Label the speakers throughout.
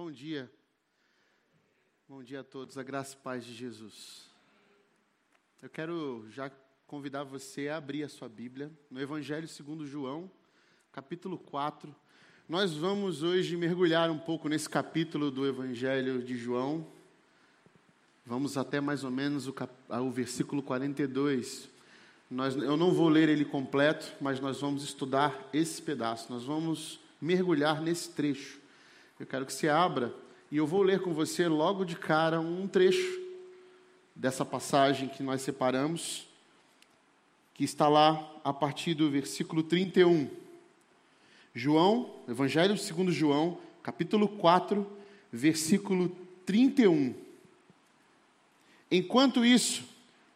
Speaker 1: Bom dia. Bom dia a todos, a graça e paz de Jesus. Eu quero já convidar você a abrir a sua Bíblia no Evangelho segundo João, capítulo 4. Nós vamos hoje mergulhar um pouco nesse capítulo do Evangelho de João. Vamos até mais ou menos o, cap... o versículo 42. Nós, eu não vou ler ele completo, mas nós vamos estudar esse pedaço. Nós vamos mergulhar nesse trecho. Eu quero que você abra e eu vou ler com você logo de cara um trecho dessa passagem que nós separamos, que está lá a partir do versículo 31. João, Evangelho segundo João, capítulo 4, versículo 31. Enquanto isso,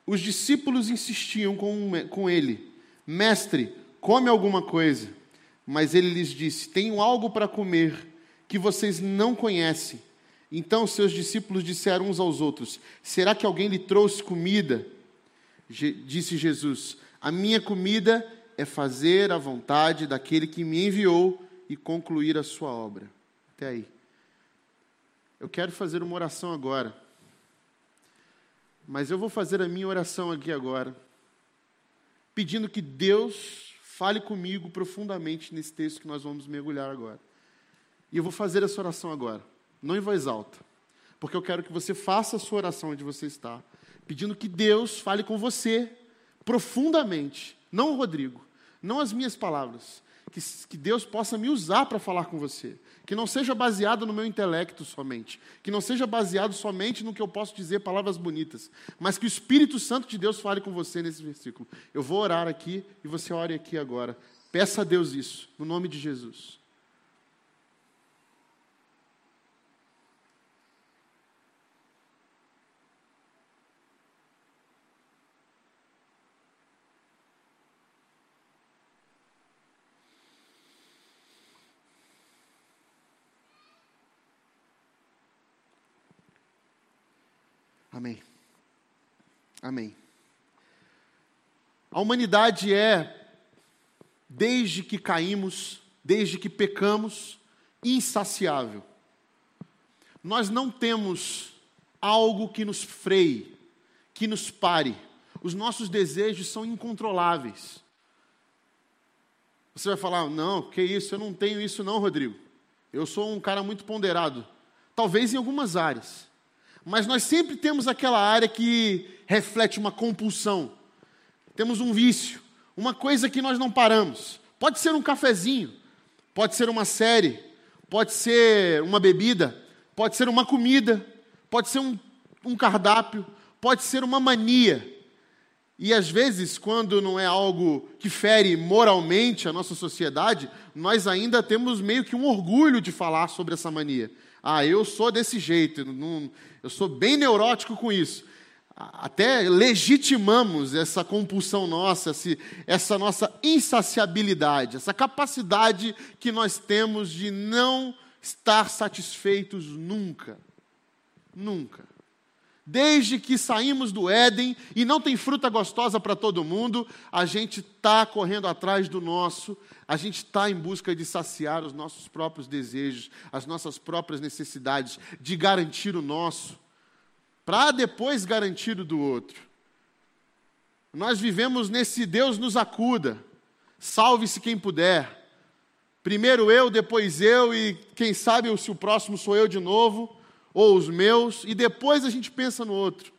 Speaker 1: os discípulos insistiam com, com ele: Mestre, come alguma coisa. Mas ele lhes disse: Tenho algo para comer que vocês não conhecem. Então seus discípulos disseram uns aos outros: Será que alguém lhe trouxe comida? Disse Jesus: A minha comida é fazer a vontade daquele que me enviou e concluir a sua obra. Até aí. Eu quero fazer uma oração agora. Mas eu vou fazer a minha oração aqui agora, pedindo que Deus fale comigo profundamente nesse texto que nós vamos mergulhar agora. E eu vou fazer essa oração agora, não em voz alta, porque eu quero que você faça a sua oração onde você está, pedindo que Deus fale com você profundamente, não o Rodrigo, não as minhas palavras, que, que Deus possa me usar para falar com você, que não seja baseado no meu intelecto somente, que não seja baseado somente no que eu posso dizer palavras bonitas, mas que o Espírito Santo de Deus fale com você nesse versículo. Eu vou orar aqui e você ore aqui agora. Peça a Deus isso, no nome de Jesus. Amém. Amém. A humanidade é, desde que caímos, desde que pecamos, insaciável. Nós não temos algo que nos freie, que nos pare. Os nossos desejos são incontroláveis. Você vai falar, não, que isso, eu não tenho isso não, Rodrigo. Eu sou um cara muito ponderado. Talvez em algumas áreas. Mas nós sempre temos aquela área que reflete uma compulsão. Temos um vício, uma coisa que nós não paramos. Pode ser um cafezinho, pode ser uma série, pode ser uma bebida, pode ser uma comida, pode ser um, um cardápio, pode ser uma mania. E às vezes, quando não é algo que fere moralmente a nossa sociedade, nós ainda temos meio que um orgulho de falar sobre essa mania. Ah, eu sou desse jeito, não, eu sou bem neurótico com isso. Até legitimamos essa compulsão nossa, essa nossa insaciabilidade, essa capacidade que nós temos de não estar satisfeitos nunca. Nunca. Desde que saímos do Éden e não tem fruta gostosa para todo mundo, a gente está correndo atrás do nosso, a gente está em busca de saciar os nossos próprios desejos, as nossas próprias necessidades, de garantir o nosso, para depois garantir o do outro. Nós vivemos nesse Deus nos acuda, salve-se quem puder. Primeiro eu, depois eu, e quem sabe se o próximo sou eu de novo ou os meus, e depois a gente pensa no outro.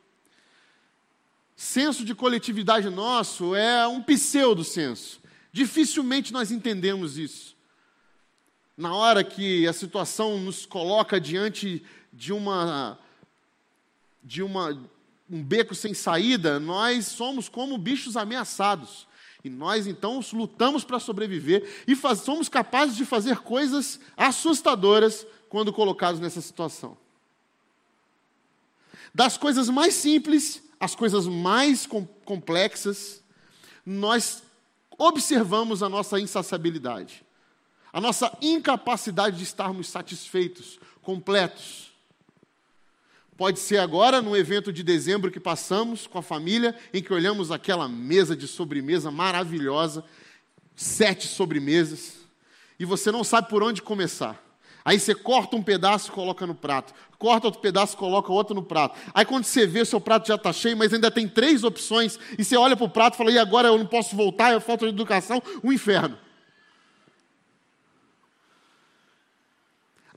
Speaker 1: Senso de coletividade nosso é um pseudo-senso. Dificilmente nós entendemos isso. Na hora que a situação nos coloca diante de uma de uma um beco sem saída, nós somos como bichos ameaçados. E nós então lutamos para sobreviver e faz, somos capazes de fazer coisas assustadoras quando colocados nessa situação. Das coisas mais simples às coisas mais com, complexas, nós observamos a nossa insaciabilidade, a nossa incapacidade de estarmos satisfeitos, completos. Pode ser agora, no evento de dezembro que passamos com a família, em que olhamos aquela mesa de sobremesa maravilhosa, sete sobremesas, e você não sabe por onde começar. Aí você corta um pedaço e coloca no prato. Corta outro pedaço e coloca outro no prato. Aí quando você vê, o seu prato já está cheio, mas ainda tem três opções. E você olha para o prato e fala, e agora eu não posso voltar, é falta de educação, o um inferno.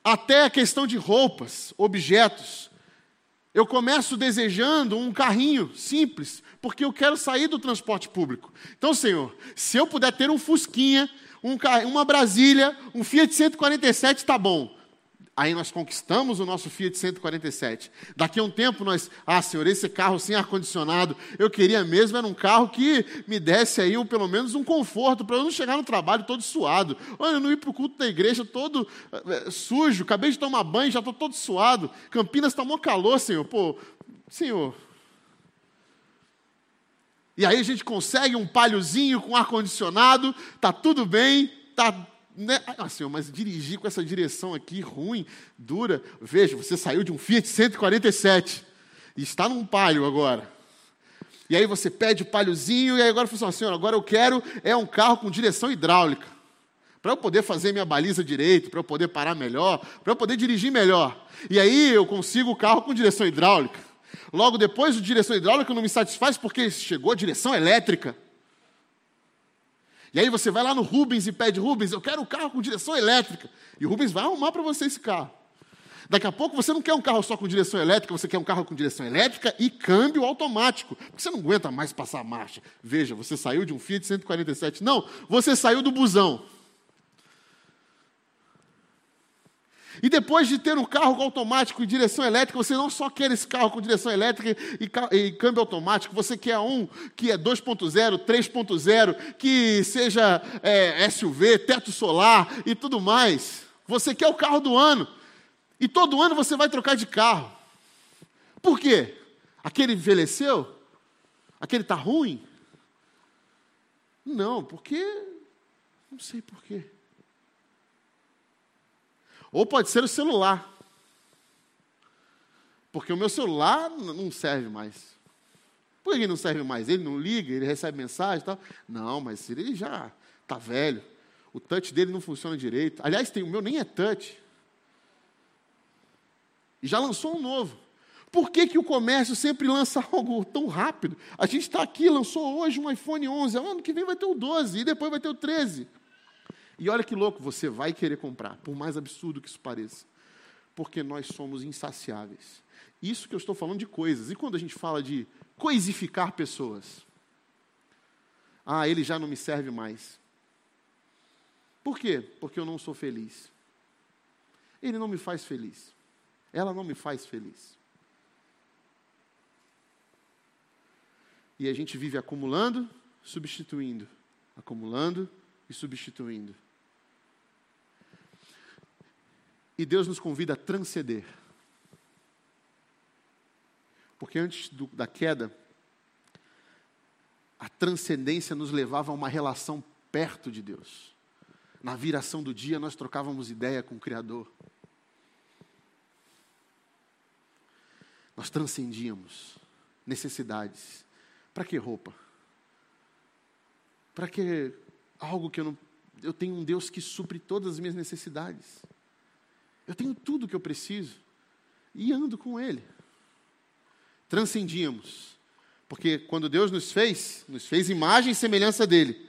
Speaker 1: Até a questão de roupas, objetos. Eu começo desejando um carrinho simples, porque eu quero sair do transporte público. Então, Senhor, se eu puder ter um Fusquinha, um, uma Brasília, um Fiat 147, está bom. Aí nós conquistamos o nosso Fiat 147. Daqui a um tempo nós, ah, senhor, esse carro sem ar-condicionado, eu queria mesmo era um carro que me desse aí um, pelo menos um conforto, para eu não chegar no trabalho todo suado. Olha, eu não ir para o culto da igreja todo uh, sujo, acabei de tomar banho, já estou todo suado. Campinas está mó calor, senhor. Pô, senhor. E aí a gente consegue um palhozinho com ar-condicionado, tá tudo bem, tá né? Ah, senhor, mas dirigir com essa direção aqui ruim, dura. Veja, você saiu de um Fiat 147 e está num palio agora. E aí você pede o palhozinho e aí agora fala assim, senhor, agora eu quero é um carro com direção hidráulica. Para eu poder fazer minha baliza direito, para eu poder parar melhor, para eu poder dirigir melhor. E aí eu consigo o carro com direção hidráulica. Logo depois, a direção hidráulica não me satisfaz porque chegou a direção elétrica. E aí você vai lá no Rubens e pede, Rubens, eu quero um carro com direção elétrica. E o Rubens vai arrumar para você esse carro. Daqui a pouco você não quer um carro só com direção elétrica, você quer um carro com direção elétrica e câmbio automático. Porque você não aguenta mais passar marcha. Veja, você saiu de um Fiat 147. Não, você saiu do busão. E depois de ter um carro automático e direção elétrica, você não só quer esse carro com direção elétrica e, e câmbio automático, você quer um que é 2.0, 3.0, que seja é, SUV, teto solar e tudo mais. Você quer o carro do ano. E todo ano você vai trocar de carro. Por quê? Aquele envelheceu? Aquele está ruim? Não, porque. Não sei por quê. Ou pode ser o celular. Porque o meu celular não serve mais. Por que não serve mais? Ele não liga, ele recebe mensagem e tal. Não, mas ele já está velho. O touch dele não funciona direito. Aliás, tem, o meu nem é touch. E já lançou um novo. Por que, que o comércio sempre lança algo tão rápido? A gente está aqui, lançou hoje um iPhone 11, ano que vem vai ter o 12 e depois vai ter o 13. E olha que louco, você vai querer comprar, por mais absurdo que isso pareça. Porque nós somos insaciáveis. Isso que eu estou falando de coisas. E quando a gente fala de coisificar pessoas? Ah, ele já não me serve mais. Por quê? Porque eu não sou feliz. Ele não me faz feliz. Ela não me faz feliz. E a gente vive acumulando, substituindo, acumulando e substituindo. E Deus nos convida a transcender. Porque antes do, da queda, a transcendência nos levava a uma relação perto de Deus. Na viração do dia, nós trocávamos ideia com o Criador. Nós transcendíamos necessidades. Para que roupa? Para que algo que eu não. Eu tenho um Deus que supre todas as minhas necessidades. Eu tenho tudo o que eu preciso e ando com Ele. Transcendíamos, porque quando Deus nos fez, nos fez imagem e semelhança dele.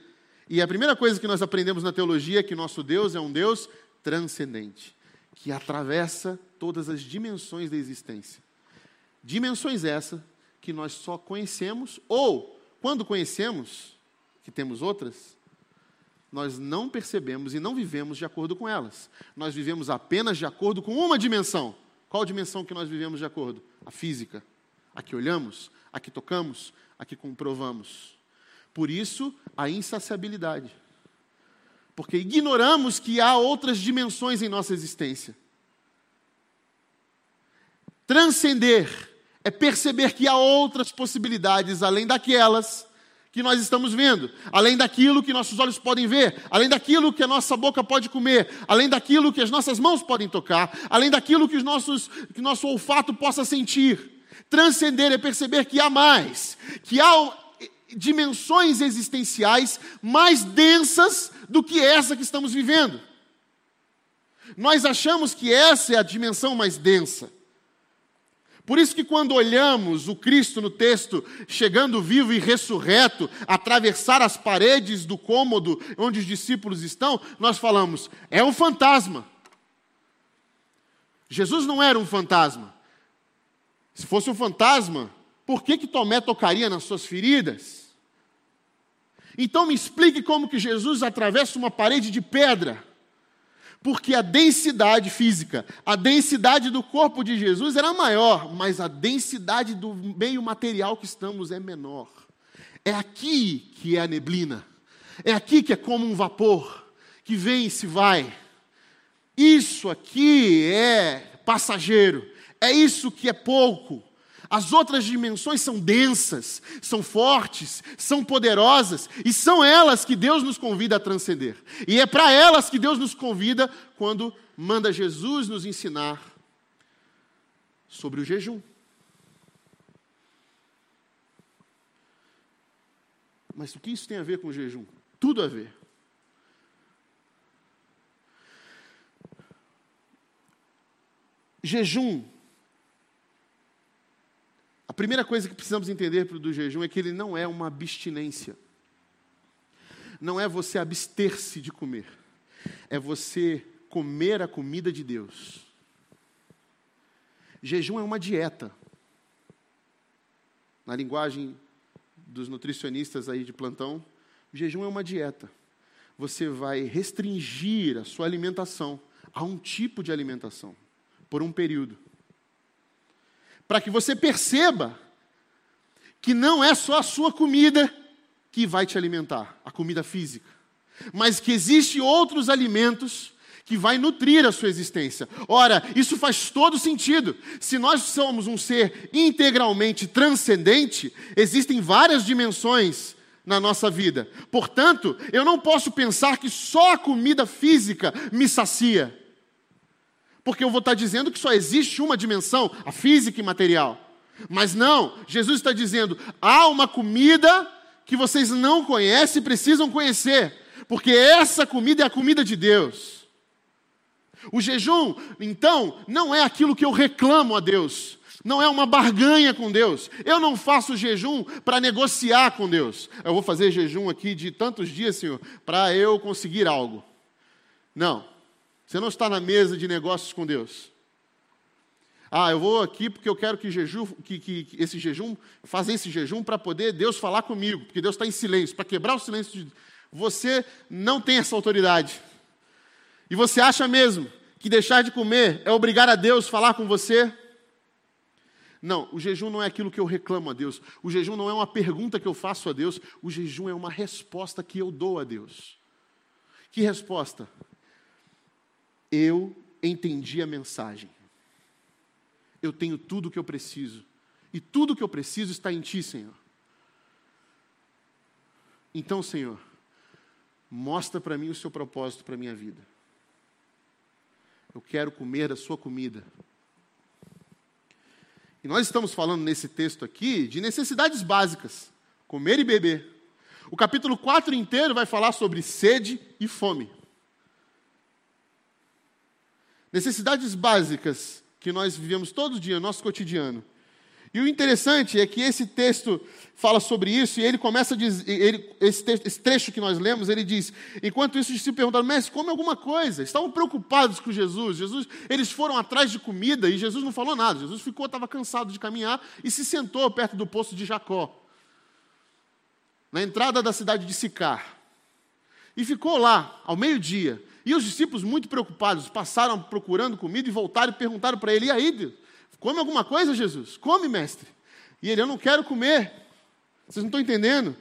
Speaker 1: E a primeira coisa que nós aprendemos na teologia é que nosso Deus é um Deus transcendente, que atravessa todas as dimensões da existência. Dimensões essa que nós só conhecemos, ou, quando conhecemos, que temos outras, nós não percebemos e não vivemos de acordo com elas. Nós vivemos apenas de acordo com uma dimensão. Qual dimensão que nós vivemos de acordo? A física. A que olhamos, a que tocamos, a que comprovamos. Por isso, a insaciabilidade. Porque ignoramos que há outras dimensões em nossa existência. Transcender é perceber que há outras possibilidades além daquelas que nós estamos vendo, além daquilo que nossos olhos podem ver, além daquilo que a nossa boca pode comer, além daquilo que as nossas mãos podem tocar, além daquilo que, os nossos, que nosso olfato possa sentir. Transcender é perceber que há mais, que há dimensões existenciais mais densas do que essa que estamos vivendo. Nós achamos que essa é a dimensão mais densa. Por isso que quando olhamos o Cristo no texto chegando vivo e ressurreto, atravessar as paredes do cômodo onde os discípulos estão, nós falamos, é um fantasma. Jesus não era um fantasma. Se fosse um fantasma, por que, que Tomé tocaria nas suas feridas? Então me explique como que Jesus atravessa uma parede de pedra porque a densidade física, a densidade do corpo de Jesus era maior, mas a densidade do meio material que estamos é menor. É aqui que é a neblina, é aqui que é como um vapor que vem e se vai. Isso aqui é passageiro, é isso que é pouco. As outras dimensões são densas, são fortes, são poderosas e são elas que Deus nos convida a transcender. E é para elas que Deus nos convida quando manda Jesus nos ensinar sobre o jejum. Mas o que isso tem a ver com o jejum? Tudo a ver. Jejum primeira coisa que precisamos entender do jejum é que ele não é uma abstinência. Não é você abster-se de comer. É você comer a comida de Deus. Jejum é uma dieta. Na linguagem dos nutricionistas aí de plantão, jejum é uma dieta. Você vai restringir a sua alimentação a um tipo de alimentação por um período para que você perceba que não é só a sua comida que vai te alimentar, a comida física, mas que existem outros alimentos que vai nutrir a sua existência. Ora, isso faz todo sentido. Se nós somos um ser integralmente transcendente, existem várias dimensões na nossa vida. Portanto, eu não posso pensar que só a comida física me sacia porque eu vou estar dizendo que só existe uma dimensão, a física e material. Mas não, Jesus está dizendo: há uma comida que vocês não conhecem e precisam conhecer, porque essa comida é a comida de Deus. O jejum, então, não é aquilo que eu reclamo a Deus, não é uma barganha com Deus. Eu não faço jejum para negociar com Deus. Eu vou fazer jejum aqui de tantos dias, Senhor, para eu conseguir algo. Não. Você não está na mesa de negócios com Deus. Ah, eu vou aqui porque eu quero que, jejum, que, que, que esse jejum, fazer esse jejum para poder Deus falar comigo, porque Deus está em silêncio, para quebrar o silêncio. De... Você não tem essa autoridade. E você acha mesmo que deixar de comer é obrigar a Deus a falar com você? Não, o jejum não é aquilo que eu reclamo a Deus. O jejum não é uma pergunta que eu faço a Deus. O jejum é uma resposta que eu dou a Deus. Que resposta? Eu entendi a mensagem. Eu tenho tudo o que eu preciso. E tudo o que eu preciso está em Ti, Senhor. Então, Senhor, mostra para mim o seu propósito para a minha vida. Eu quero comer a sua comida. E nós estamos falando nesse texto aqui de necessidades básicas: comer e beber. O capítulo 4 inteiro vai falar sobre sede e fome. Necessidades básicas que nós vivemos todo dia, no nosso cotidiano. E o interessante é que esse texto fala sobre isso e ele começa a dizer, ele, esse, texto, esse, trecho que nós lemos, ele diz: enquanto isso, os discípulos perguntaram, mestre, come alguma coisa. Estavam preocupados com Jesus. Jesus, eles foram atrás de comida e Jesus não falou nada. Jesus ficou, estava cansado de caminhar e se sentou perto do poço de Jacó, na entrada da cidade de Sicar. E ficou lá, ao meio-dia. E os discípulos, muito preocupados, passaram procurando comida e voltaram e perguntaram para ele: E aí, Deus, come alguma coisa, Jesus? Come, mestre. E ele: Eu não quero comer. Vocês não estão entendendo?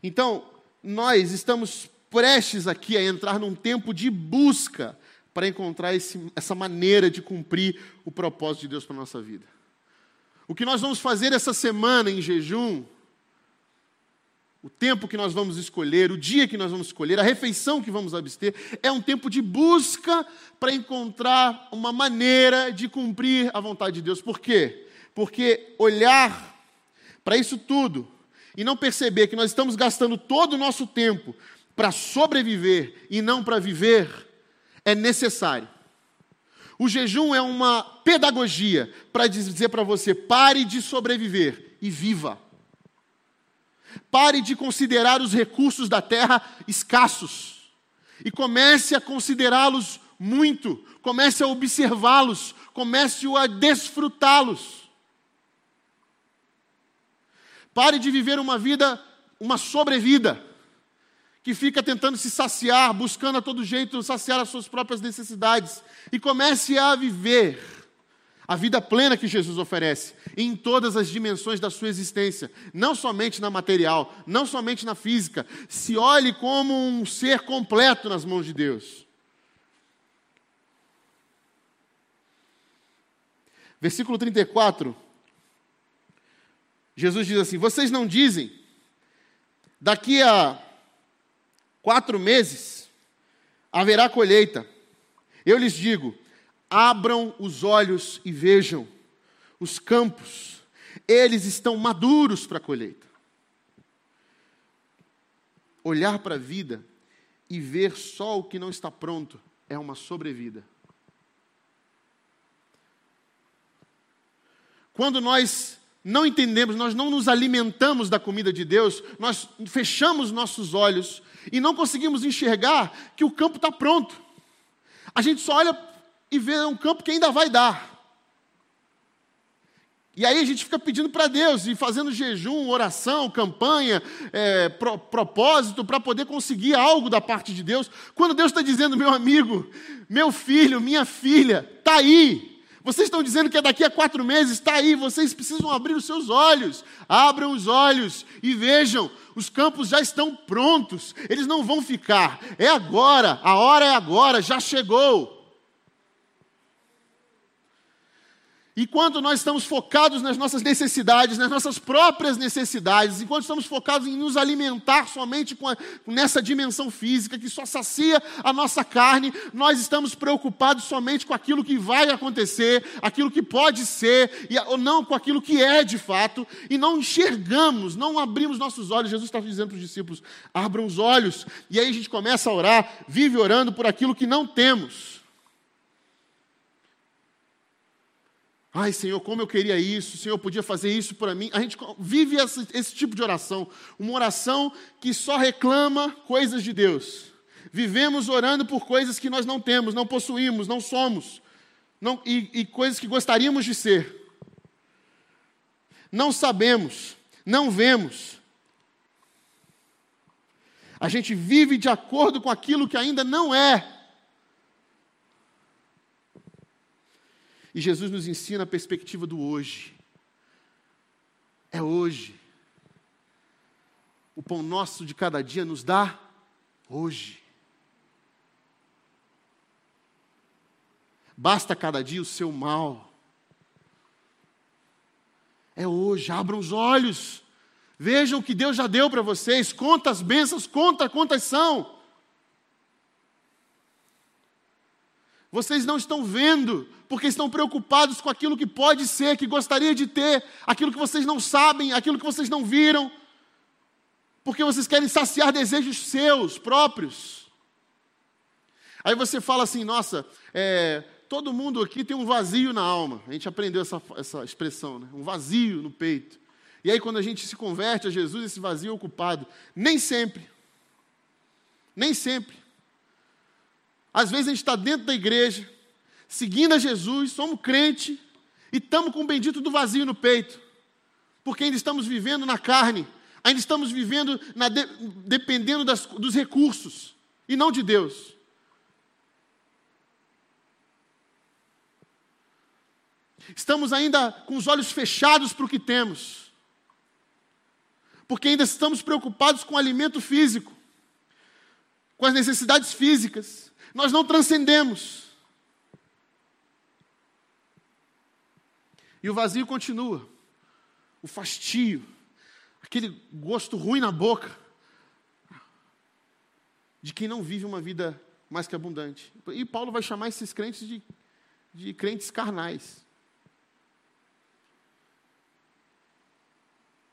Speaker 1: Então, nós estamos prestes aqui a entrar num tempo de busca para encontrar esse, essa maneira de cumprir o propósito de Deus para a nossa vida. O que nós vamos fazer essa semana em jejum o tempo que nós vamos escolher, o dia que nós vamos escolher, a refeição que vamos abster, é um tempo de busca para encontrar uma maneira de cumprir a vontade de Deus. Por quê? Porque olhar para isso tudo e não perceber que nós estamos gastando todo o nosso tempo para sobreviver e não para viver, é necessário. O jejum é uma pedagogia para dizer para você: pare de sobreviver e viva. Pare de considerar os recursos da terra escassos. E comece a considerá-los muito, comece a observá-los, comece a desfrutá-los. Pare de viver uma vida, uma sobrevida, que fica tentando se saciar, buscando a todo jeito saciar as suas próprias necessidades, e comece a viver a vida plena que Jesus oferece em todas as dimensões da sua existência, não somente na material, não somente na física. Se olhe como um ser completo nas mãos de Deus. Versículo 34. Jesus diz assim: Vocês não dizem, daqui a quatro meses haverá colheita. Eu lhes digo: abram os olhos e vejam os campos, eles estão maduros para a colheita. Olhar para a vida e ver só o que não está pronto é uma sobrevida. Quando nós não entendemos, nós não nos alimentamos da comida de Deus, nós fechamos nossos olhos e não conseguimos enxergar que o campo está pronto. A gente só olha e ver um campo que ainda vai dar. E aí a gente fica pedindo para Deus e fazendo jejum, oração, campanha, é, pro, propósito para poder conseguir algo da parte de Deus. Quando Deus está dizendo, meu amigo, meu filho, minha filha, está aí. Vocês estão dizendo que é daqui a quatro meses, está aí. Vocês precisam abrir os seus olhos. Abram os olhos e vejam, os campos já estão prontos. Eles não vão ficar. É agora, a hora é agora, já chegou. E quando nós estamos focados nas nossas necessidades, nas nossas próprias necessidades, enquanto estamos focados em nos alimentar somente a, nessa dimensão física que só sacia a nossa carne, nós estamos preocupados somente com aquilo que vai acontecer, aquilo que pode ser, e, ou não com aquilo que é de fato, e não enxergamos, não abrimos nossos olhos. Jesus está dizendo para os discípulos: abram os olhos, e aí a gente começa a orar, vive orando por aquilo que não temos. Ai, Senhor, como eu queria isso, Senhor, podia fazer isso para mim. A gente vive esse, esse, tipo de oração, uma oração que só reclama coisas de Deus. Vivemos orando por coisas que nós não temos, não possuímos, não somos, não, e, e coisas que gostaríamos de ser. Não sabemos, não vemos. A gente vive de acordo com aquilo que ainda não é. E Jesus nos ensina a perspectiva do hoje. É hoje. O pão nosso de cada dia nos dá hoje. Basta cada dia o seu mal. É hoje, abram os olhos. Vejam o que Deus já deu para vocês. Conta as bênçãos, conta quantas são. Vocês não estão vendo, porque estão preocupados com aquilo que pode ser, que gostaria de ter, aquilo que vocês não sabem, aquilo que vocês não viram, porque vocês querem saciar desejos seus próprios. Aí você fala assim: nossa, é, todo mundo aqui tem um vazio na alma. A gente aprendeu essa, essa expressão, né? um vazio no peito. E aí, quando a gente se converte a Jesus, esse vazio é ocupado. Nem sempre. Nem sempre. Às vezes a gente está dentro da igreja, seguindo a Jesus, somos crente e estamos com o bendito do vazio no peito, porque ainda estamos vivendo na carne, ainda estamos vivendo de, dependendo das, dos recursos e não de Deus. Estamos ainda com os olhos fechados para o que temos, porque ainda estamos preocupados com o alimento físico, com as necessidades físicas, nós não transcendemos. E o vazio continua. O fastio, aquele gosto ruim na boca de quem não vive uma vida mais que abundante. E Paulo vai chamar esses crentes de, de crentes carnais.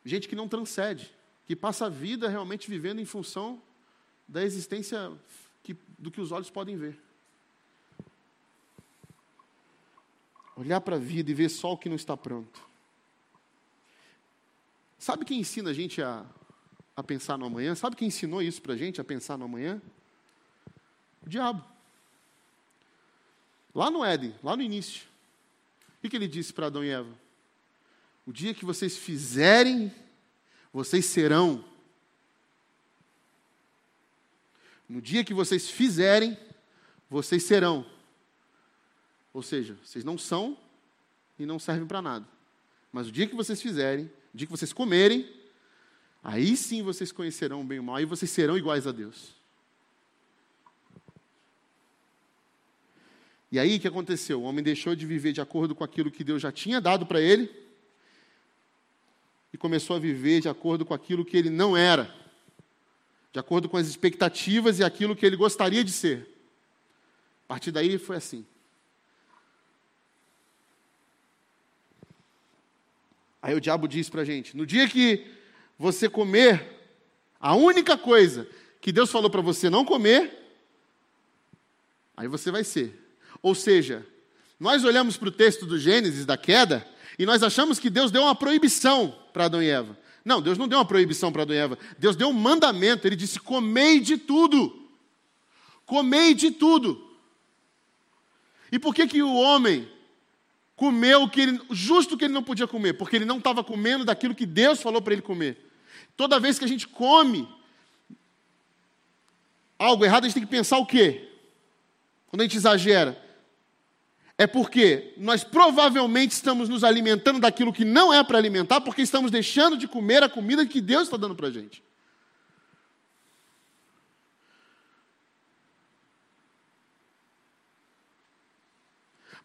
Speaker 1: Gente que não transcende, que passa a vida realmente vivendo em função da existência que, do que os olhos podem ver. Olhar para a vida e ver só o que não está pronto. Sabe quem ensina a gente a, a pensar no amanhã? Sabe quem ensinou isso para a gente, a pensar no amanhã? O diabo. Lá no Éden, lá no início. O que ele disse para Adão e Eva? O dia que vocês fizerem, vocês serão. No dia que vocês fizerem, vocês serão. Ou seja, vocês não são e não servem para nada. Mas o dia que vocês fizerem, o dia que vocês comerem, aí sim vocês conhecerão o bem e o mal, e vocês serão iguais a Deus. E aí o que aconteceu? O homem deixou de viver de acordo com aquilo que Deus já tinha dado para ele e começou a viver de acordo com aquilo que ele não era, de acordo com as expectativas e aquilo que ele gostaria de ser. A partir daí foi assim. Aí o diabo disse para a gente: no dia que você comer a única coisa que Deus falou para você não comer, aí você vai ser. Ou seja, nós olhamos para o texto do Gênesis, da queda, e nós achamos que Deus deu uma proibição para Adão e Eva. Não, Deus não deu uma proibição para Adão e Eva. Deus deu um mandamento. Ele disse: comei de tudo. Comei de tudo. E por que, que o homem comeu o que ele, justo que ele não podia comer? Porque ele não estava comendo daquilo que Deus falou para ele comer. Toda vez que a gente come algo errado, a gente tem que pensar o quê? Quando a gente exagera é porque nós provavelmente estamos nos alimentando daquilo que não é para alimentar, porque estamos deixando de comer a comida que Deus está dando para a gente.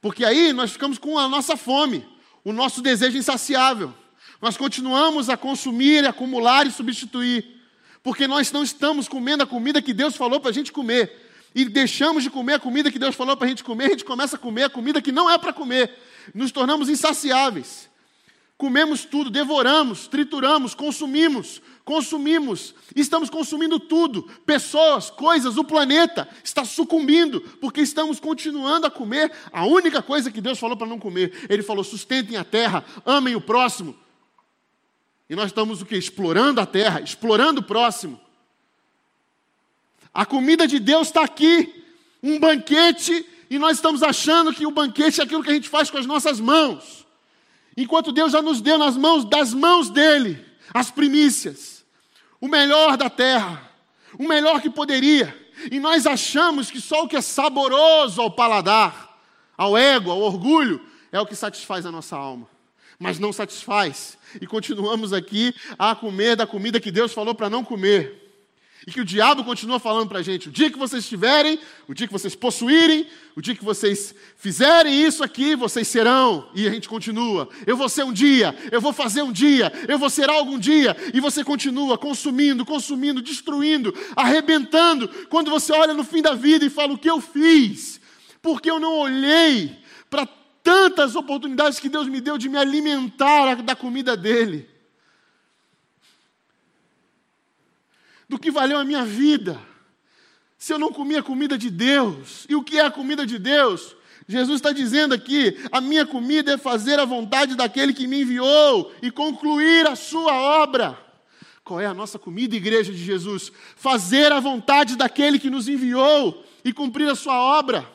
Speaker 1: Porque aí nós ficamos com a nossa fome, o nosso desejo insaciável. Nós continuamos a consumir, acumular e substituir, porque nós não estamos comendo a comida que Deus falou para a gente comer e deixamos de comer a comida que Deus falou para a gente comer, a gente começa a comer a comida que não é para comer. Nos tornamos insaciáveis. Comemos tudo, devoramos, trituramos, consumimos, consumimos, estamos consumindo tudo, pessoas, coisas, o planeta está sucumbindo, porque estamos continuando a comer a única coisa que Deus falou para não comer. Ele falou: sustentem a terra, amem o próximo. E nós estamos o que? Explorando a terra, explorando o próximo. A comida de Deus está aqui, um banquete, e nós estamos achando que o banquete é aquilo que a gente faz com as nossas mãos. Enquanto Deus já nos deu nas mãos, das mãos dele, as primícias, o melhor da terra, o melhor que poderia. E nós achamos que só o que é saboroso ao paladar, ao ego, ao orgulho, é o que satisfaz a nossa alma. Mas não satisfaz. E continuamos aqui a comer da comida que Deus falou para não comer. E que o diabo continua falando para a gente: o dia que vocês estiverem, o dia que vocês possuírem, o dia que vocês fizerem isso aqui, vocês serão. E a gente continua: eu vou ser um dia, eu vou fazer um dia, eu vou ser algo um dia. E você continua consumindo, consumindo, destruindo, arrebentando. Quando você olha no fim da vida e fala: o que eu fiz? Porque eu não olhei para tantas oportunidades que Deus me deu de me alimentar da comida dele. Do que valeu a minha vida. Se eu não comi a comida de Deus, e o que é a comida de Deus? Jesus está dizendo aqui: a minha comida é fazer a vontade daquele que me enviou e concluir a sua obra. Qual é a nossa comida, igreja de Jesus? Fazer a vontade daquele que nos enviou e cumprir a sua obra.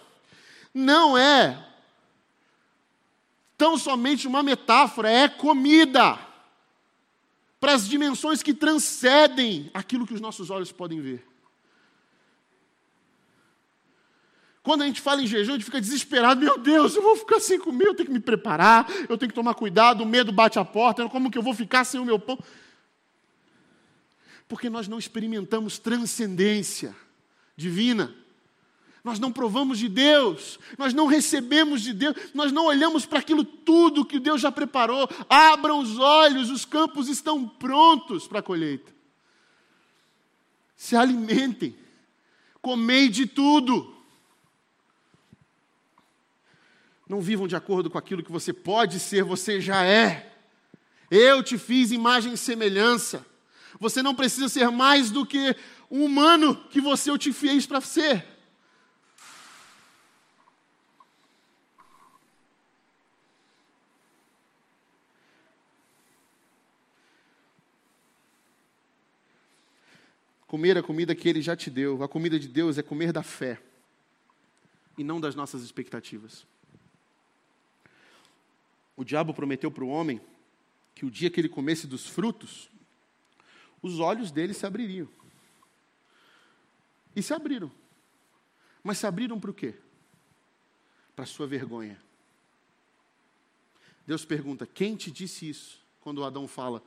Speaker 1: Não é tão somente uma metáfora, é comida para as dimensões que transcendem aquilo que os nossos olhos podem ver. Quando a gente fala em jejum, a gente fica desesperado. Meu Deus, eu vou ficar sem comer, eu tenho que me preparar, eu tenho que tomar cuidado, o medo bate a porta, como que eu vou ficar sem o meu pão? Porque nós não experimentamos transcendência divina. Nós não provamos de Deus, nós não recebemos de Deus, nós não olhamos para aquilo tudo que Deus já preparou. Abram os olhos, os campos estão prontos para a colheita. Se alimentem, comei de tudo. Não vivam de acordo com aquilo que você pode ser, você já é. Eu te fiz imagem e semelhança. Você não precisa ser mais do que um humano que você te fez para ser. Comer a comida que Ele já te deu. A comida de Deus é comer da fé e não das nossas expectativas. O diabo prometeu para o homem que o dia que ele comesse dos frutos, os olhos dele se abririam. E se abriram. Mas se abriram para o quê? Para a sua vergonha. Deus pergunta: quem te disse isso? Quando Adão fala,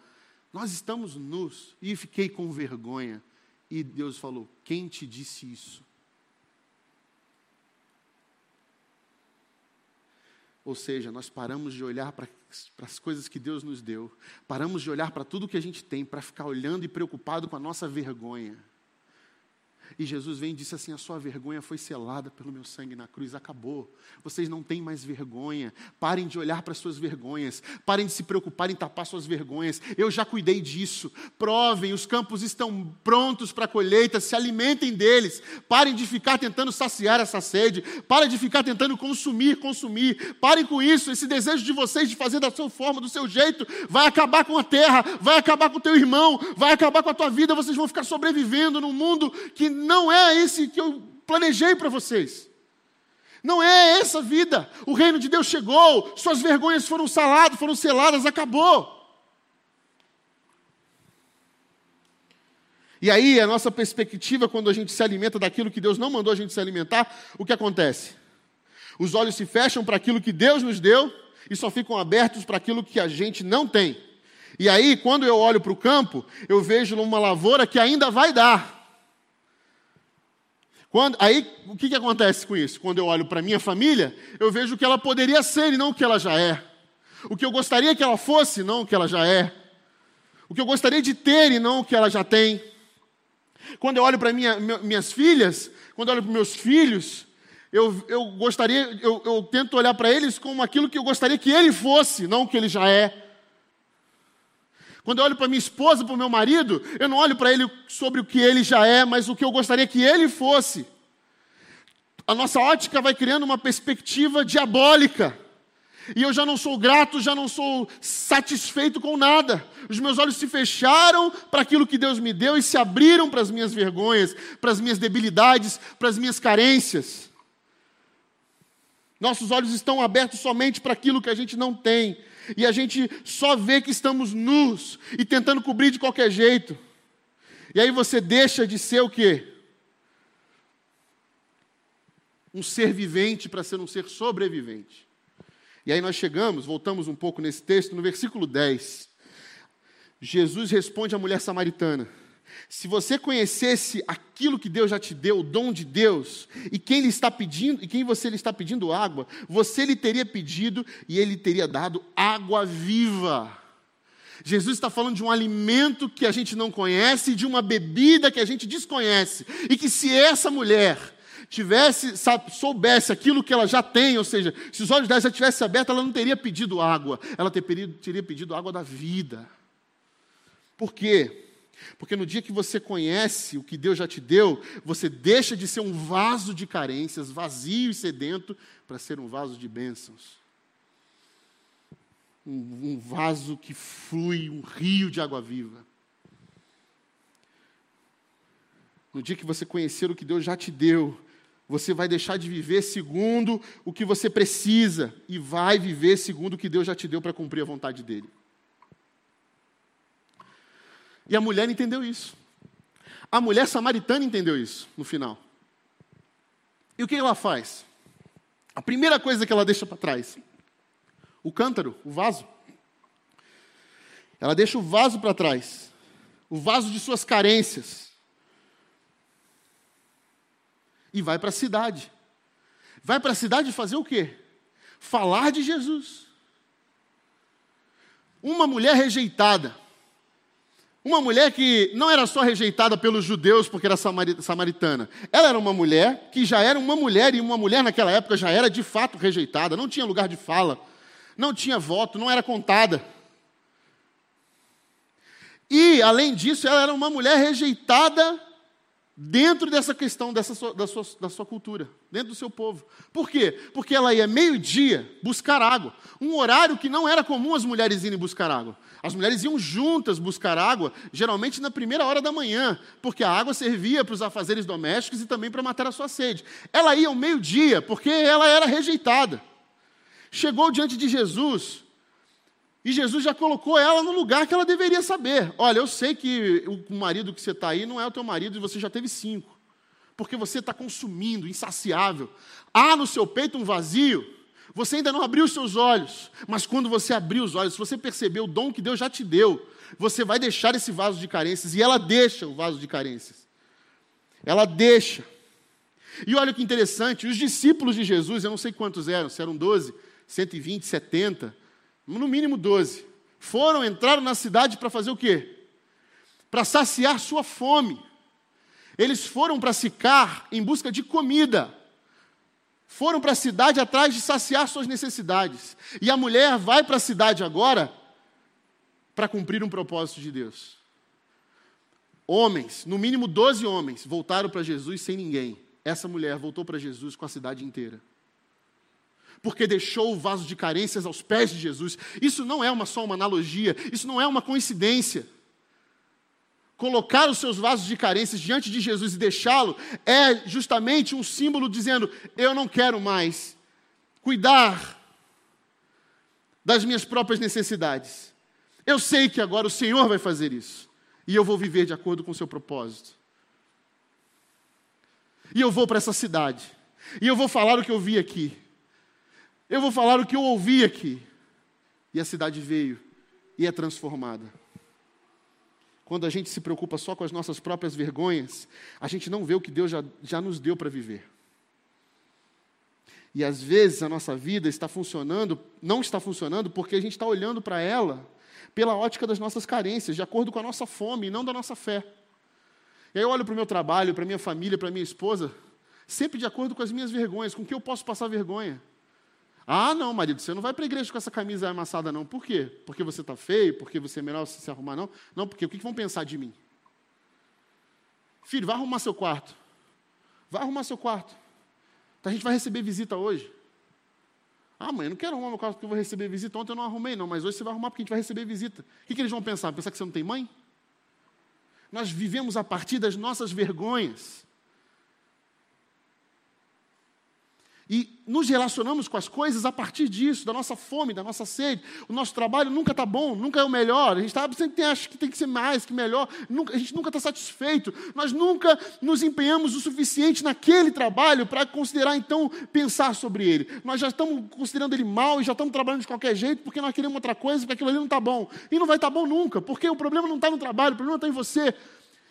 Speaker 1: nós estamos nus e fiquei com vergonha. E Deus falou: Quem te disse isso? Ou seja, nós paramos de olhar para as coisas que Deus nos deu, paramos de olhar para tudo que a gente tem, para ficar olhando e preocupado com a nossa vergonha. E Jesus vem e disse assim: A sua vergonha foi selada pelo meu sangue na cruz, acabou. Vocês não têm mais vergonha. Parem de olhar para as suas vergonhas. Parem de se preocupar em tapar suas vergonhas. Eu já cuidei disso. Provem, os campos estão prontos para a colheita, se alimentem deles. Parem de ficar tentando saciar essa sede. Parem de ficar tentando consumir, consumir. Parem com isso. Esse desejo de vocês de fazer da sua forma, do seu jeito, vai acabar com a terra, vai acabar com o teu irmão, vai acabar com a tua vida. Vocês vão ficar sobrevivendo num mundo que não é esse que eu planejei para vocês. Não é essa vida. O reino de Deus chegou, suas vergonhas foram saladas, foram seladas, acabou. E aí, a nossa perspectiva, quando a gente se alimenta daquilo que Deus não mandou a gente se alimentar, o que acontece? Os olhos se fecham para aquilo que Deus nos deu e só ficam abertos para aquilo que a gente não tem. E aí, quando eu olho para o campo, eu vejo uma lavoura que ainda vai dar. Quando, aí, o que, que acontece com isso? Quando eu olho para minha família, eu vejo o que ela poderia ser e não o que ela já é. O que eu gostaria que ela fosse, não o que ela já é. O que eu gostaria de ter e não o que ela já tem. Quando eu olho para minha, minhas filhas, quando eu olho para meus filhos, eu, eu gostaria, eu, eu tento olhar para eles como aquilo que eu gostaria que ele fosse, não o que ele já é. Quando eu olho para minha esposa, para o meu marido, eu não olho para ele sobre o que ele já é, mas o que eu gostaria que ele fosse. A nossa ótica vai criando uma perspectiva diabólica. E eu já não sou grato, já não sou satisfeito com nada. Os meus olhos se fecharam para aquilo que Deus me deu e se abriram para as minhas vergonhas, para as minhas debilidades, para as minhas carências. Nossos olhos estão abertos somente para aquilo que a gente não tem e a gente só vê que estamos nus e tentando cobrir de qualquer jeito. E aí você deixa de ser o quê? Um ser vivente para ser um ser sobrevivente. E aí nós chegamos, voltamos um pouco nesse texto, no versículo 10. Jesus responde à mulher samaritana: se você conhecesse aquilo que Deus já te deu, o dom de Deus, e quem lhe está pedindo, e quem você lhe está pedindo água, você lhe teria pedido e ele teria dado água viva. Jesus está falando de um alimento que a gente não conhece, de uma bebida que a gente desconhece, e que se essa mulher tivesse, soubesse aquilo que ela já tem, ou seja, se os olhos dela já tivessem abertos, ela não teria pedido água, ela teria pedido água da vida. Por quê? Porque no dia que você conhece o que Deus já te deu, você deixa de ser um vaso de carências, vazio e sedento, para ser um vaso de bênçãos. Um, um vaso que flui, um rio de água viva. No dia que você conhecer o que Deus já te deu, você vai deixar de viver segundo o que você precisa e vai viver segundo o que Deus já te deu para cumprir a vontade dele. E a mulher entendeu isso. A mulher samaritana entendeu isso no final. E o que ela faz? A primeira coisa que ela deixa para trás: o cântaro, o vaso. Ela deixa o vaso para trás, o vaso de suas carências. E vai para a cidade. Vai para a cidade fazer o quê? Falar de Jesus. Uma mulher rejeitada, uma mulher que não era só rejeitada pelos judeus porque era samaritana. Ela era uma mulher que já era uma mulher, e uma mulher naquela época já era de fato rejeitada, não tinha lugar de fala, não tinha voto, não era contada. E, além disso, ela era uma mulher rejeitada dentro dessa questão dessa sua, da, sua, da sua cultura, dentro do seu povo. Por quê? Porque ela ia meio-dia buscar água, um horário que não era comum as mulheres irem buscar água. As mulheres iam juntas buscar água, geralmente na primeira hora da manhã, porque a água servia para os afazeres domésticos e também para matar a sua sede. Ela ia ao meio-dia, porque ela era rejeitada. Chegou diante de Jesus, e Jesus já colocou ela no lugar que ela deveria saber. Olha, eu sei que o marido que você está aí não é o teu marido e você já teve cinco. Porque você está consumindo, insaciável. Há no seu peito um vazio. Você ainda não abriu os seus olhos. Mas quando você abrir os olhos, se você perceber o dom que Deus já te deu, você vai deixar esse vaso de carências. E ela deixa o vaso de carências. Ela deixa. E olha que interessante, os discípulos de Jesus, eu não sei quantos eram, se eram 12, 120, 70 no mínimo 12, foram, entraram na cidade para fazer o quê? Para saciar sua fome. Eles foram para Sicar em busca de comida. Foram para a cidade atrás de saciar suas necessidades. E a mulher vai para a cidade agora para cumprir um propósito de Deus. Homens, no mínimo 12 homens, voltaram para Jesus sem ninguém. Essa mulher voltou para Jesus com a cidade inteira porque deixou o vaso de carências aos pés de Jesus. Isso não é uma, só uma analogia, isso não é uma coincidência. Colocar os seus vasos de carências diante de Jesus e deixá-lo é justamente um símbolo dizendo: eu não quero mais cuidar das minhas próprias necessidades. Eu sei que agora o Senhor vai fazer isso. E eu vou viver de acordo com o seu propósito. E eu vou para essa cidade. E eu vou falar o que eu vi aqui. Eu vou falar o que eu ouvi aqui. E a cidade veio e é transformada. Quando a gente se preocupa só com as nossas próprias vergonhas, a gente não vê o que Deus já, já nos deu para viver. E às vezes a nossa vida está funcionando, não está funcionando, porque a gente está olhando para ela pela ótica das nossas carências, de acordo com a nossa fome e não da nossa fé. E aí eu olho para o meu trabalho, para a minha família, para a minha esposa, sempre de acordo com as minhas vergonhas, com o que eu posso passar vergonha. Ah, não, marido, você não vai para a igreja com essa camisa amassada, não. Por quê? Porque você está feio? Porque você é melhor se arrumar, não? Não, porque o que vão pensar de mim? Filho, vai arrumar seu quarto. Vai arrumar seu quarto. Então, a gente vai receber visita hoje. Ah, mãe, eu não quero arrumar meu quarto porque eu vou receber visita. Ontem eu não arrumei, não, mas hoje você vai arrumar porque a gente vai receber visita. O que, que eles vão pensar? Pensar que você não tem mãe? Nós vivemos a partir das nossas vergonhas. E nos relacionamos com as coisas a partir disso, da nossa fome, da nossa sede. O nosso trabalho nunca está bom, nunca é o melhor. A gente tá, sempre acha que tem que ser mais, que melhor. Nunca, a gente nunca está satisfeito. Nós nunca nos empenhamos o suficiente naquele trabalho para considerar, então, pensar sobre ele. Nós já estamos considerando ele mal e já estamos trabalhando de qualquer jeito porque nós queremos outra coisa, porque aquilo ali não está bom. E não vai estar tá bom nunca, porque o problema não está no trabalho, o problema está em você.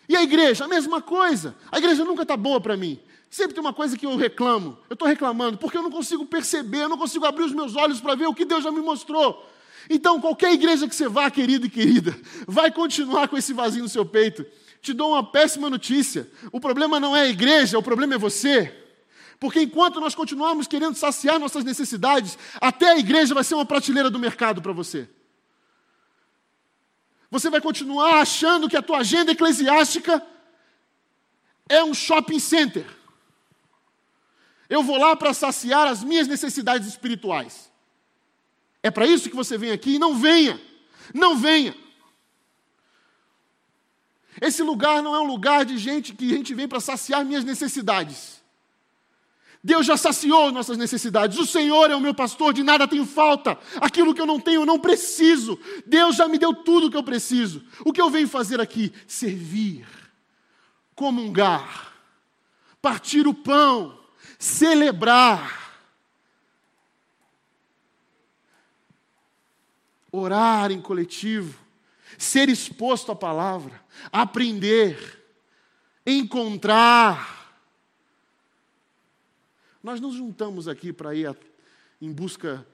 Speaker 1: E a igreja, a mesma coisa. A igreja nunca está boa para mim. Sempre tem uma coisa que eu reclamo. Eu estou reclamando porque eu não consigo perceber, eu não consigo abrir os meus olhos para ver o que Deus já me mostrou. Então, qualquer igreja que você vá, querido e querida, vai continuar com esse vazio no seu peito. Te dou uma péssima notícia. O problema não é a igreja, o problema é você. Porque enquanto nós continuarmos querendo saciar nossas necessidades, até a igreja vai ser uma prateleira do mercado para você. Você vai continuar achando que a tua agenda eclesiástica é um shopping center. Eu vou lá para saciar as minhas necessidades espirituais. É para isso que você vem aqui? Não venha. Não venha. Esse lugar não é um lugar de gente que a gente vem para saciar minhas necessidades. Deus já saciou nossas necessidades. O Senhor é o meu pastor, de nada tenho falta. Aquilo que eu não tenho, eu não preciso. Deus já me deu tudo o que eu preciso. O que eu venho fazer aqui? Servir, comungar, partir o pão, celebrar, orar em coletivo, ser exposto à palavra, aprender, encontrar. Nós nos juntamos aqui para ir a, em busca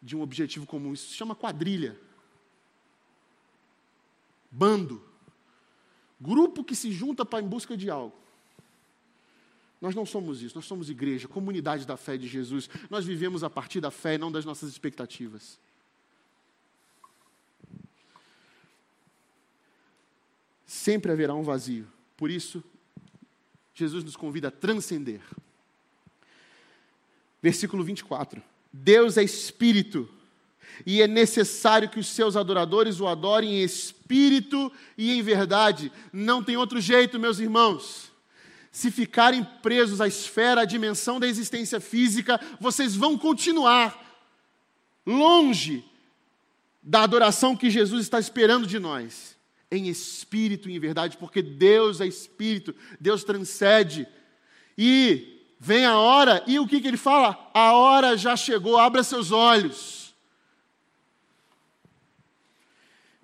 Speaker 1: de um objetivo comum. Isso se chama quadrilha. Bando. Grupo que se junta para em busca de algo. Nós não somos isso, nós somos igreja, comunidade da fé de Jesus. Nós vivemos a partir da fé e não das nossas expectativas. Sempre haverá um vazio. Por isso, Jesus nos convida a transcender. Versículo 24: Deus é espírito, e é necessário que os seus adoradores o adorem em espírito e em verdade. Não tem outro jeito, meus irmãos. Se ficarem presos à esfera, à dimensão da existência física, vocês vão continuar longe da adoração que Jesus está esperando de nós, em espírito e em verdade, porque Deus é espírito, Deus transcende. E vem a hora, e o que, que ele fala? A hora já chegou, abra seus olhos.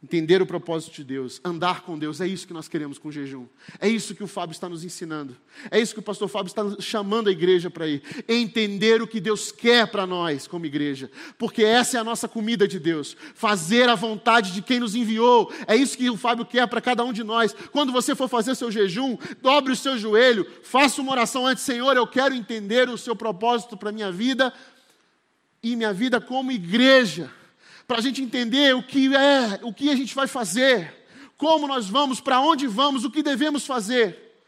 Speaker 1: Entender o propósito de Deus, andar com Deus, é isso que nós queremos com o jejum. É isso que o Fábio está nos ensinando. É isso que o pastor Fábio está chamando a igreja para ir. Entender o que Deus quer para nós como igreja. Porque essa é a nossa comida de Deus. Fazer a vontade de quem nos enviou. É isso que o Fábio quer para cada um de nós. Quando você for fazer seu jejum, dobre o seu joelho, faça uma oração antes, Senhor, eu quero entender o seu propósito para a minha vida e minha vida como igreja para a gente entender o que é, o que a gente vai fazer, como nós vamos, para onde vamos, o que devemos fazer.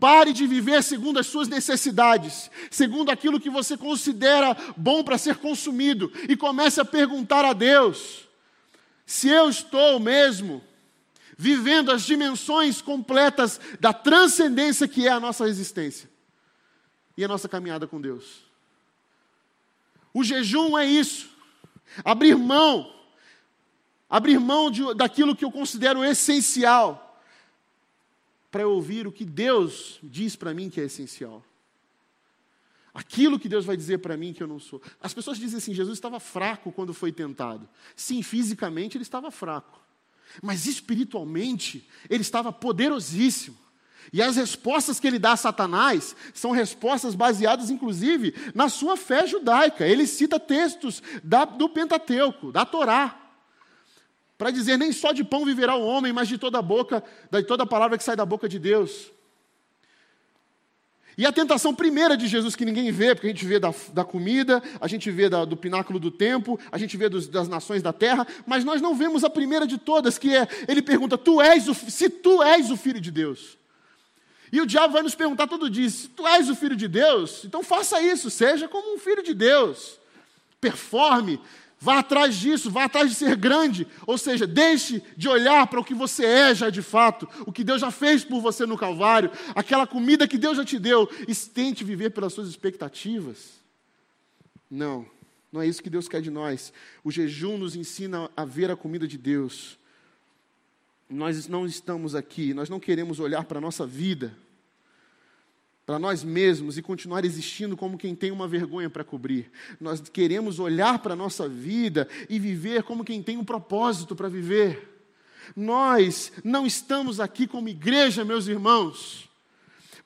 Speaker 1: Pare de viver segundo as suas necessidades, segundo aquilo que você considera bom para ser consumido, e comece a perguntar a Deus: se eu estou mesmo vivendo as dimensões completas da transcendência que é a nossa existência e a nossa caminhada com Deus. O jejum é isso. Abrir mão, abrir mão de, daquilo que eu considero essencial, para ouvir o que Deus diz para mim que é essencial. Aquilo que Deus vai dizer para mim que eu não sou. As pessoas dizem assim: Jesus estava fraco quando foi tentado. Sim, fisicamente ele estava fraco. Mas espiritualmente, ele estava poderosíssimo. E as respostas que ele dá a Satanás são respostas baseadas, inclusive, na sua fé judaica. Ele cita textos da, do Pentateuco, da Torá, para dizer: nem só de pão viverá o homem, mas de toda a boca, de toda palavra que sai da boca de Deus. E a tentação primeira de Jesus que ninguém vê, porque a gente vê da, da comida, a gente vê da, do pináculo do tempo, a gente vê dos, das nações da terra, mas nós não vemos a primeira de todas, que é, ele pergunta, tu és o, se tu és o Filho de Deus. E o diabo vai nos perguntar todo dia: se tu és o filho de Deus, então faça isso, seja como um filho de Deus. Performe, vá atrás disso, vá atrás de ser grande. Ou seja, deixe de olhar para o que você é já de fato, o que Deus já fez por você no Calvário, aquela comida que Deus já te deu, e tente viver pelas suas expectativas. Não, não é isso que Deus quer de nós. O jejum nos ensina a ver a comida de Deus. Nós não estamos aqui, nós não queremos olhar para a nossa vida para nós mesmos e continuar existindo como quem tem uma vergonha para cobrir. Nós queremos olhar para a nossa vida e viver como quem tem um propósito para viver. Nós não estamos aqui como igreja, meus irmãos,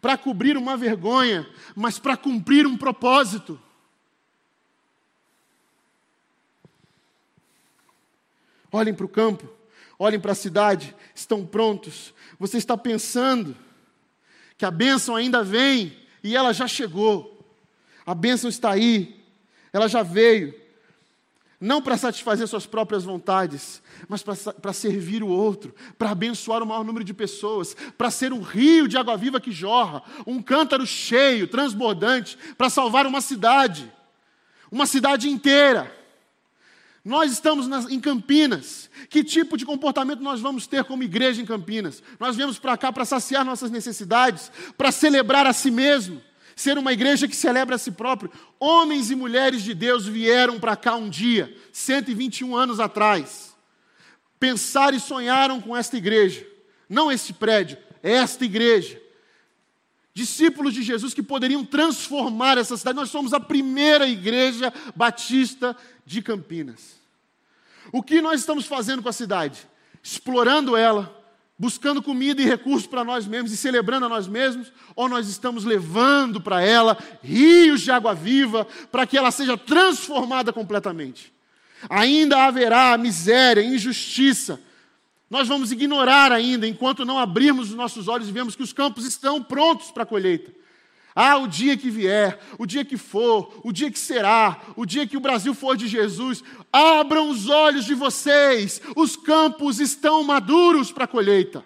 Speaker 1: para cobrir uma vergonha, mas para cumprir um propósito. Olhem para o campo, olhem para a cidade, estão prontos. Você está pensando que a bênção ainda vem e ela já chegou. A bênção está aí, ela já veio. Não para satisfazer suas próprias vontades, mas para servir o outro, para abençoar o maior número de pessoas, para ser um rio de água viva que jorra, um cântaro cheio, transbordante, para salvar uma cidade, uma cidade inteira. Nós estamos nas, em Campinas. Que tipo de comportamento nós vamos ter como igreja em Campinas? Nós viemos para cá para saciar nossas necessidades, para celebrar a si mesmo, ser uma igreja que celebra a si próprio. Homens e mulheres de Deus vieram para cá um dia, 121 anos atrás. Pensaram e sonharam com esta igreja. Não este prédio, esta igreja. Discípulos de Jesus que poderiam transformar essa cidade. Nós somos a primeira igreja batista de Campinas. O que nós estamos fazendo com a cidade? Explorando ela, buscando comida e recursos para nós mesmos e celebrando a nós mesmos, ou nós estamos levando para ela rios de água viva para que ela seja transformada completamente? Ainda haverá miséria, injustiça. Nós vamos ignorar ainda enquanto não abrirmos os nossos olhos e vemos que os campos estão prontos para a colheita. Ah, o dia que vier, o dia que for, o dia que será, o dia que o Brasil for de Jesus, abram os olhos de vocês, os campos estão maduros para a colheita.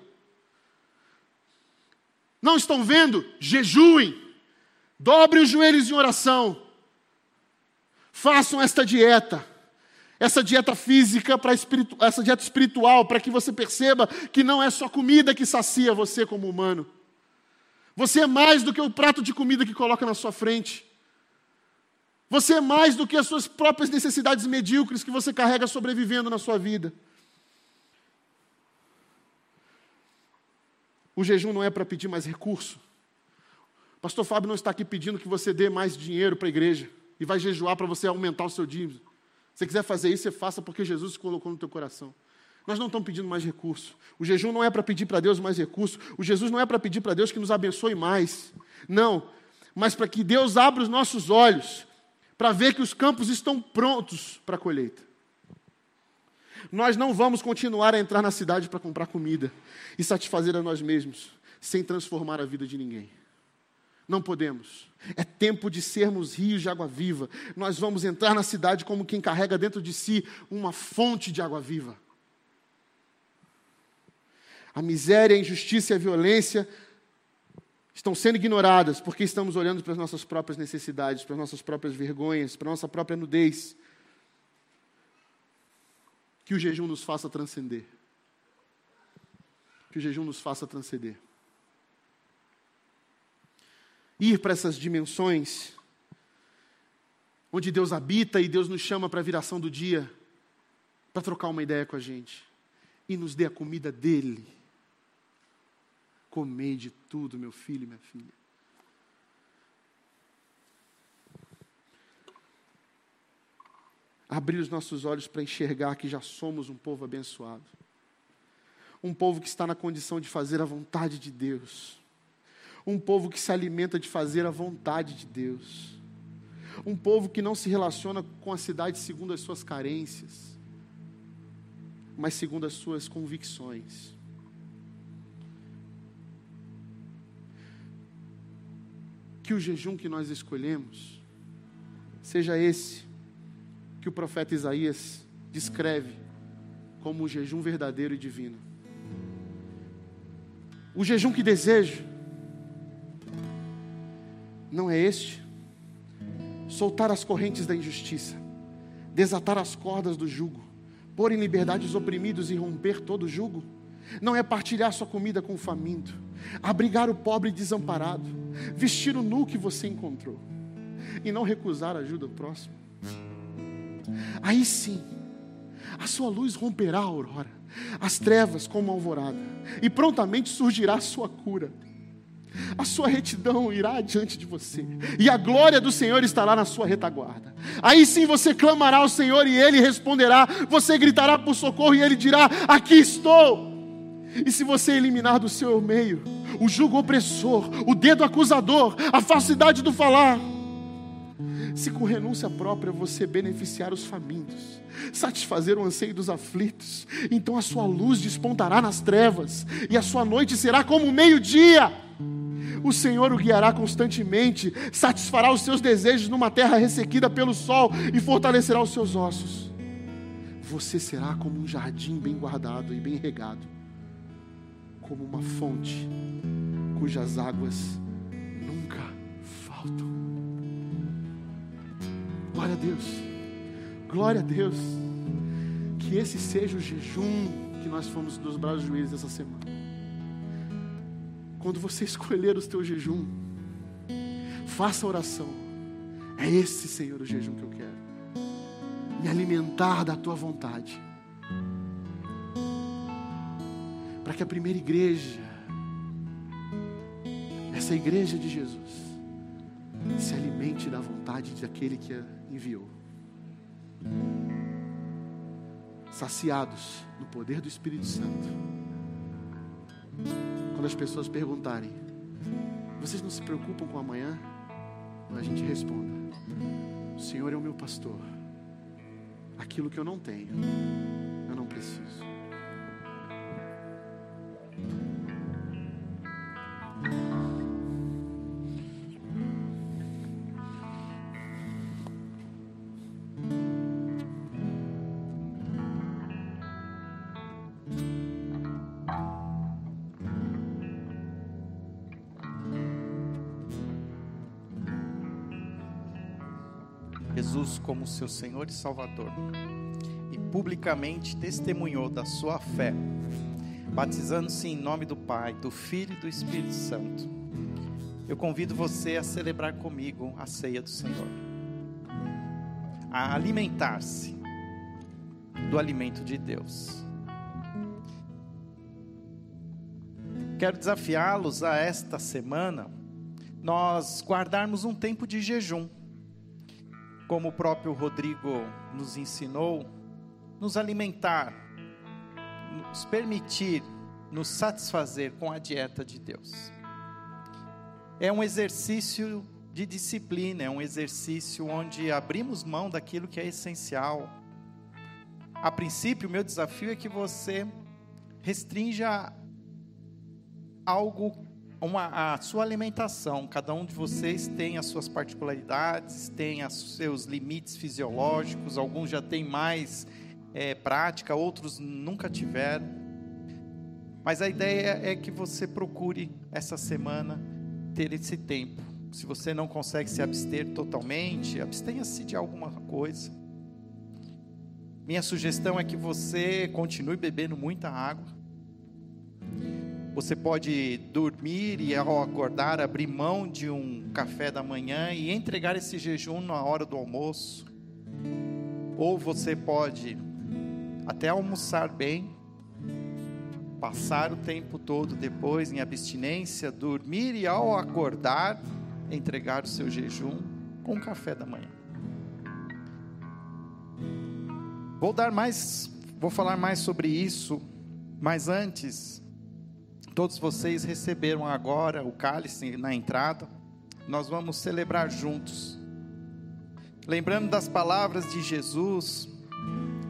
Speaker 1: Não estão vendo? Jejuem. Dobrem os joelhos em oração. Façam esta dieta. Essa dieta física, para essa dieta espiritual, para que você perceba que não é só comida que sacia você como humano. Você é mais do que o prato de comida que coloca na sua frente. Você é mais do que as suas próprias necessidades medíocres que você carrega sobrevivendo na sua vida. O jejum não é para pedir mais recurso. Pastor Fábio não está aqui pedindo que você dê mais dinheiro para a igreja e vai jejuar para você aumentar o seu dízimo. Se você quiser fazer isso, você faça porque Jesus colocou no teu coração. Nós não estamos pedindo mais recurso. O jejum não é para pedir para Deus mais recurso. O Jesus não é para pedir para Deus que nos abençoe mais. Não. Mas para que Deus abra os nossos olhos para ver que os campos estão prontos para a colheita. Nós não vamos continuar a entrar na cidade para comprar comida e satisfazer a nós mesmos, sem transformar a vida de ninguém. Não podemos. É tempo de sermos rios de água viva. Nós vamos entrar na cidade como quem carrega dentro de si uma fonte de água viva. A miséria, a injustiça e a violência estão sendo ignoradas porque estamos olhando para as nossas próprias necessidades, para as nossas próprias vergonhas, para a nossa própria nudez que o jejum nos faça transcender. Que o jejum nos faça transcender. Ir para essas dimensões onde Deus habita e Deus nos chama para a viração do dia, para trocar uma ideia com a gente e nos dê a comida dele. Comei de tudo, meu filho e minha filha. abrir os nossos olhos para enxergar que já somos um povo abençoado. Um povo que está na condição de fazer a vontade de Deus. Um povo que se alimenta de fazer a vontade de Deus. Um povo que não se relaciona com a cidade segundo as suas carências, mas segundo as suas convicções. Que o jejum que nós escolhemos seja esse que o profeta Isaías descreve como o jejum verdadeiro e divino. O jejum que desejo não é este: soltar as correntes da injustiça, desatar as cordas do jugo, pôr em liberdade os oprimidos e romper todo jugo. Não é partilhar sua comida com o faminto, abrigar o pobre e desamparado, vestir o nu que você encontrou e não recusar ajuda do próximo. Aí sim, a sua luz romperá a aurora, as trevas como a alvorada, e prontamente surgirá a sua cura. A sua retidão irá adiante de você, e a glória do Senhor estará na sua retaguarda. Aí sim você clamará ao Senhor e ele responderá, você gritará por socorro e ele dirá: Aqui estou. E se você eliminar do seu meio o jugo opressor, o dedo acusador, a falsidade do falar, se com renúncia própria você beneficiar os famintos, satisfazer o anseio dos aflitos, então a sua luz despontará nas trevas, e a sua noite será como o meio-dia. O Senhor o guiará constantemente, satisfará os seus desejos numa terra ressequida pelo sol e fortalecerá os seus ossos. Você será como um jardim bem guardado e bem regado, como uma fonte cujas águas nunca faltam. Glória a Deus. Glória a Deus. Que esse seja o jejum que nós fomos dos braços joelhos essa semana. Quando você escolher o teu jejum, faça oração. É esse, Senhor, o jejum que eu quero. Me alimentar da tua vontade. Para que a primeira igreja, essa igreja de Jesus, se alimente da vontade daquele que a enviou. Saciados no poder do Espírito Santo. Quando as pessoas perguntarem, vocês não se preocupam com amanhã? A gente responda: O Senhor é o meu pastor. Aquilo que eu não tenho, eu não preciso.
Speaker 2: Como seu Senhor e Salvador e publicamente testemunhou da sua fé, batizando-se em nome do Pai, do Filho e do Espírito Santo, eu convido você a celebrar comigo a ceia do Senhor, a alimentar-se do alimento de Deus. Quero desafiá-los a esta semana nós guardarmos um tempo de jejum. Como o próprio Rodrigo nos ensinou, nos alimentar, nos permitir nos satisfazer com a dieta de Deus. É um exercício de disciplina, é um exercício onde abrimos mão daquilo que é essencial. A princípio, o meu desafio é que você restrinja algo uma, a sua alimentação. Cada um de vocês tem as suas particularidades, tem os seus limites fisiológicos. Alguns já têm mais é, prática, outros nunca tiveram. Mas a ideia é que você procure essa semana ter esse tempo. Se você não consegue se abster totalmente, abstenha-se de alguma coisa. Minha sugestão é que você continue bebendo muita água você pode dormir e ao acordar abrir mão de um café da manhã e entregar esse jejum na hora do almoço. Ou você pode até almoçar bem, passar o tempo todo depois em abstinência, dormir e ao acordar entregar o seu jejum com o café da manhã. Vou dar mais, vou falar mais sobre isso, mas antes Todos vocês receberam agora o cálice na entrada. Nós vamos celebrar juntos. Lembrando das palavras de Jesus,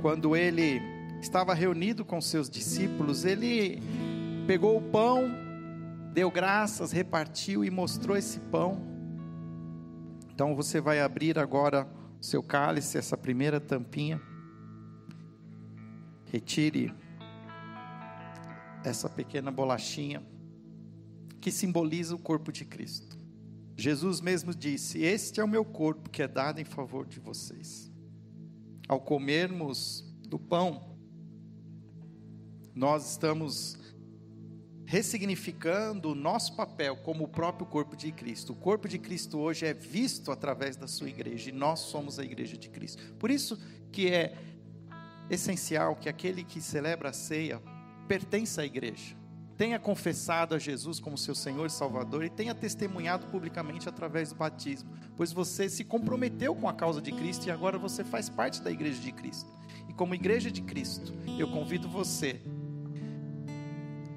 Speaker 2: quando ele estava reunido com seus discípulos, ele pegou o pão, deu graças, repartiu e mostrou esse pão. Então você vai abrir agora o seu cálice, essa primeira tampinha. Retire essa pequena bolachinha que simboliza o corpo de Cristo. Jesus mesmo disse: Este é o meu corpo que é dado em favor de vocês. Ao comermos do pão, nós estamos ressignificando o nosso papel como o próprio corpo de Cristo. O corpo de Cristo hoje é visto através da sua igreja e nós somos a igreja de Cristo. Por isso que é essencial que aquele que celebra a ceia pertence à igreja, tenha confessado a Jesus como seu Senhor e Salvador e tenha testemunhado publicamente através do batismo, pois você se comprometeu com a causa de Cristo e agora você faz parte da igreja de Cristo. E como igreja de Cristo, eu convido você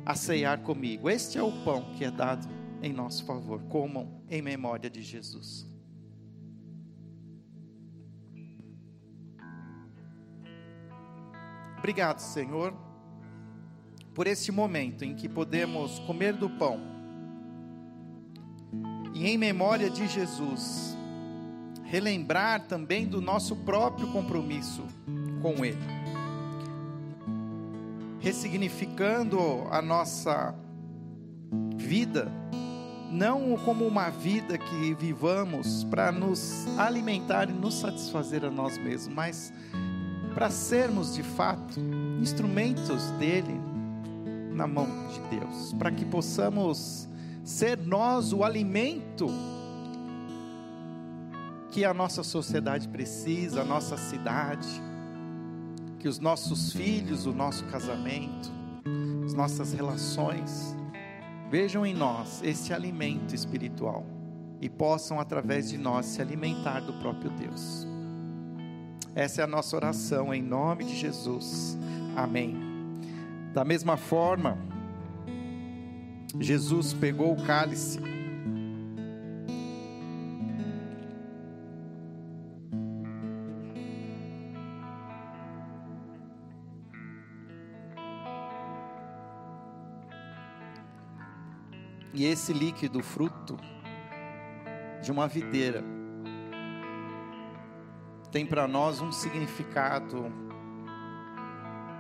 Speaker 2: a ceiar comigo. Este é o pão que é dado em nosso favor. Comam em memória de Jesus. Obrigado, Senhor por este momento em que podemos comer do pão. E, em memória de Jesus, relembrar também do nosso próprio compromisso com Ele, ressignificando a nossa vida, não como uma vida que vivamos para nos alimentar e nos satisfazer a nós mesmos, mas para sermos de fato instrumentos dele na mão de Deus, para que possamos ser nós o alimento que a nossa sociedade precisa, a nossa cidade, que os nossos filhos, o nosso casamento, as nossas relações vejam em nós esse alimento espiritual e possam através de nós se alimentar do próprio Deus. Essa é a nossa oração em nome de Jesus. Amém. Da mesma forma, Jesus pegou o cálice. E esse líquido, fruto de uma videira, tem para nós um significado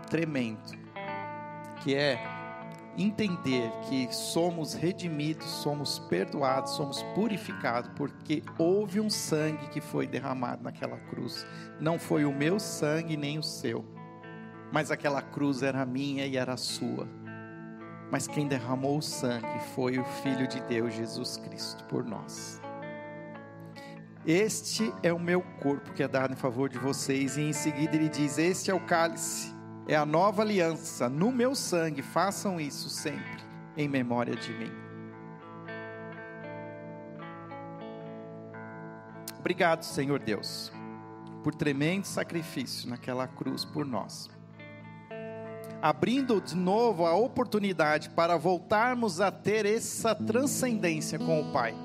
Speaker 2: tremendo que é entender que somos redimidos, somos perdoados, somos purificados, porque houve um sangue que foi derramado naquela cruz. Não foi o meu sangue nem o seu, mas aquela cruz era minha e era sua. Mas quem derramou o sangue foi o Filho de Deus, Jesus Cristo, por nós. Este é o meu corpo que é dado em favor de vocês, e em seguida ele diz: Este é o cálice é a nova aliança no meu sangue. Façam isso sempre em memória de mim. Obrigado, Senhor Deus, por tremendo sacrifício naquela cruz por nós. Abrindo de novo a oportunidade para voltarmos a ter essa transcendência com o Pai.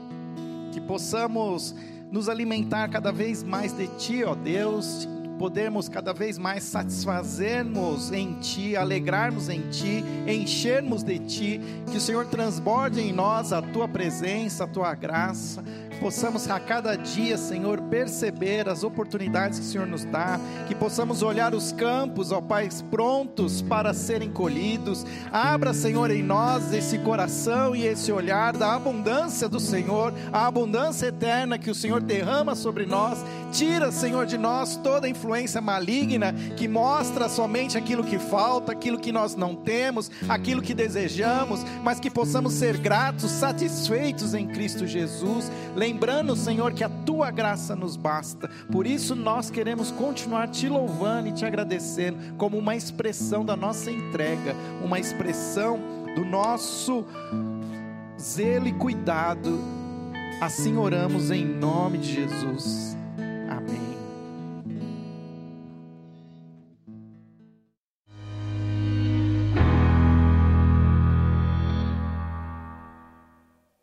Speaker 2: Que possamos nos alimentar cada vez mais de Ti, ó Deus, podermos cada vez mais satisfazermos em Ti, alegrarmos em Ti, enchermos de Ti, que o Senhor transborde em nós a Tua presença, a Tua graça, possamos a cada dia, Senhor, perceber as oportunidades que o Senhor nos dá, que possamos olhar os campos, ó Pai, prontos para serem colhidos. Abra, Senhor, em nós esse coração e esse olhar da abundância do Senhor, a abundância eterna que o Senhor derrama sobre nós. Tira, Senhor, de nós toda influência maligna que mostra somente aquilo que falta, aquilo que nós não temos, aquilo que desejamos, mas que possamos ser gratos, satisfeitos em Cristo Jesus lembrando, Senhor, que a tua graça nos basta. Por isso nós queremos continuar te louvando e te agradecendo como uma expressão da nossa entrega, uma expressão do nosso zelo e cuidado. Assim oramos em nome de Jesus.